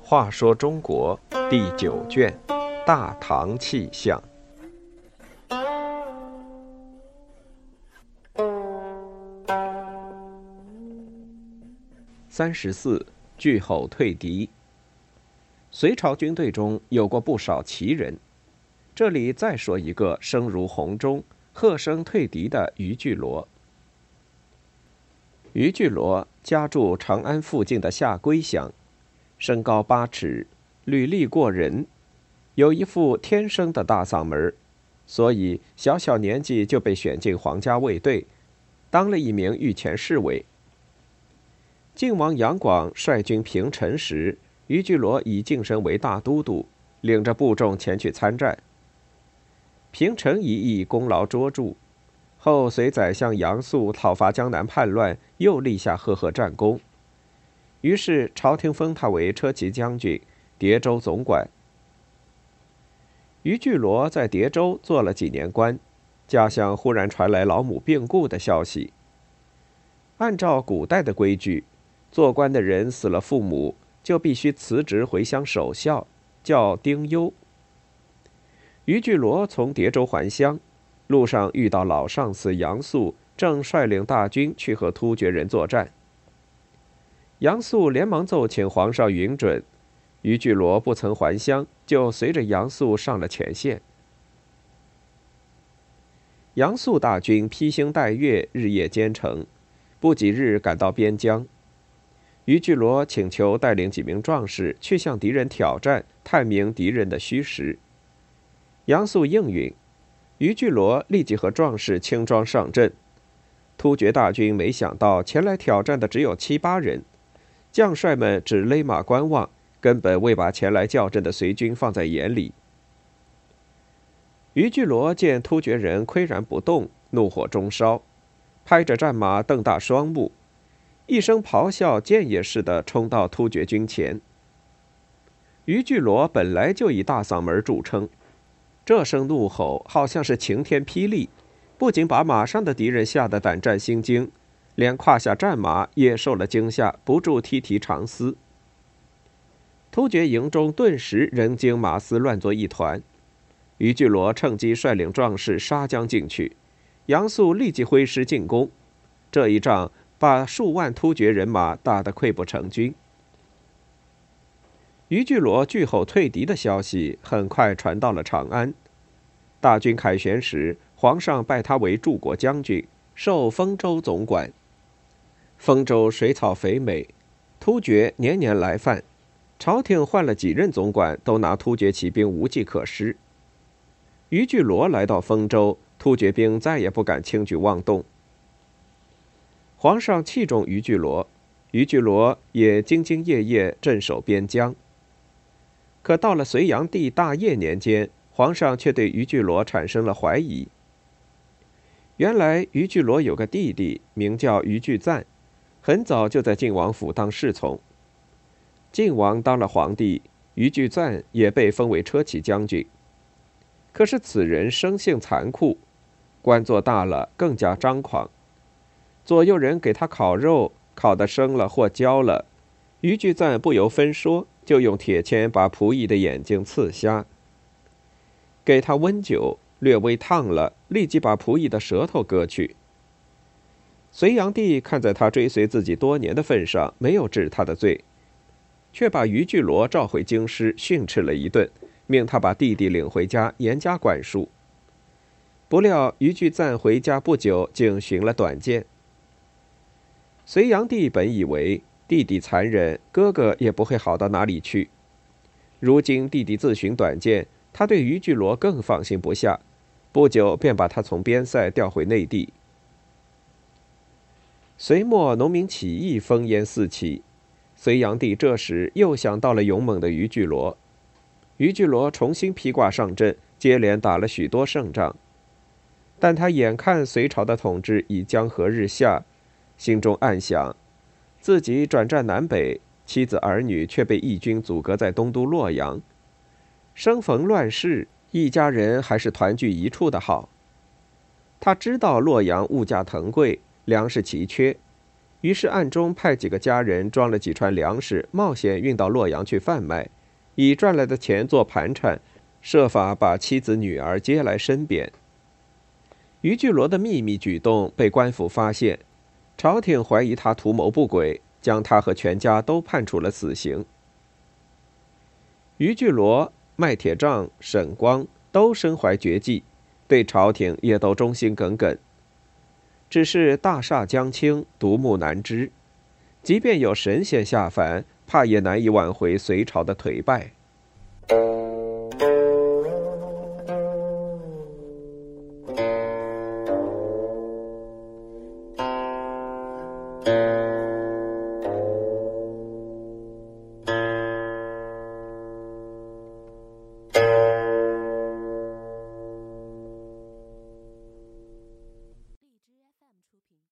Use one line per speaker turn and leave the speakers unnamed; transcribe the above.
话说中国第九卷《大唐气象》三十四，巨吼退敌。隋朝军队中有过不少奇人，这里再说一个声如洪钟、喝声退敌的于巨罗。于巨罗家住长安附近的下归乡。身高八尺，履历过人，有一副天生的大嗓门所以小小年纪就被选进皇家卫队，当了一名御前侍卫。晋王杨广率军平陈时，于巨罗已晋升为大都督，领着部众前去参战。平陈一役功劳卓著，后随宰相杨素讨伐江南叛乱，又立下赫赫战功。于是朝廷封他为车骑将军、叠州总管。于巨罗在叠州做了几年官，家乡忽然传来老母病故的消息。按照古代的规矩，做官的人死了父母，就必须辞职回乡守孝，叫丁忧。于巨罗从叠州还乡，路上遇到老上司杨素，正率领大军去和突厥人作战。杨素连忙奏请皇上允准，于巨罗不曾还乡，就随着杨素上了前线。杨素大军披星戴月，日夜兼程，不几日赶到边疆。于巨罗请求带领几名壮士去向敌人挑战，探明敌人的虚实。杨素应允，于巨罗立即和壮士轻装上阵。突厥大军没想到前来挑战的只有七八人。将帅们只勒马观望，根本未把前来叫阵的隋军放在眼里。于巨罗见突厥人岿然不动，怒火中烧，拍着战马，瞪大双目，一声咆哮，箭也似的冲到突厥军前。于巨罗本来就以大嗓门著称，这声怒吼好像是晴天霹雳，不仅把马上的敌人吓得胆战心惊。连胯下战马也受了惊吓，不住踢蹄长嘶。突厥营中顿时人惊马嘶，乱作一团。于巨罗趁机率领壮士杀将进去，杨素立即挥师进攻。这一仗把数万突厥人马打得溃不成军。于巨罗拒后退敌的消息很快传到了长安。大军凯旋时，皇上拜他为柱国将军，授丰州总管。丰州水草肥美，突厥年年来犯，朝廷换了几任总管，都拿突厥骑兵无计可施。于巨罗来到丰州，突厥兵再也不敢轻举妄动。皇上器重于巨罗，于巨罗也兢兢业业镇守边疆。可到了隋炀帝大业年间，皇上却对于巨罗产生了怀疑。原来于巨罗有个弟弟，名叫于巨赞。很早就在晋王府当侍从。晋王当了皇帝，于巨赞也被封为车骑将军。可是此人生性残酷，官做大了更加张狂。左右人给他烤肉，烤的生了或焦了，于巨赞不由分说，就用铁签把仆役的眼睛刺瞎。给他温酒，略微烫了，立即把仆役的舌头割去。隋炀帝看在他追随自己多年的份上，没有治他的罪，却把于巨罗召回京师训斥了一顿，命他把弟弟领回家严加管束。不料于巨赞回家不久，竟寻了短见。隋炀帝本以为弟弟残忍，哥哥也不会好到哪里去，如今弟弟自寻短见，他对于巨罗更放心不下，不久便把他从边塞调回内地。隋末农民起义烽烟四起，隋炀帝这时又想到了勇猛的于巨罗，于巨罗重新披挂上阵，接连打了许多胜仗，但他眼看隋朝的统治已江河日下，心中暗想，自己转战南北，妻子儿女却被义军阻隔在东都洛阳，生逢乱世，一家人还是团聚一处的好。他知道洛阳物价腾贵，粮食奇缺，于是暗中派几个家人装了几船粮食，冒险运到洛阳去贩卖，以赚来的钱做盘缠，设法把妻子女儿接来身边。于巨罗的秘密举动被官府发现，朝廷怀疑他图谋不轨，将他和全家都判处了死刑。于巨罗、麦铁杖、沈光都身怀绝技。对朝廷也都忠心耿耿，只是大厦将倾，独木难支。即便有神仙下凡，怕也难以挽回隋朝的颓败。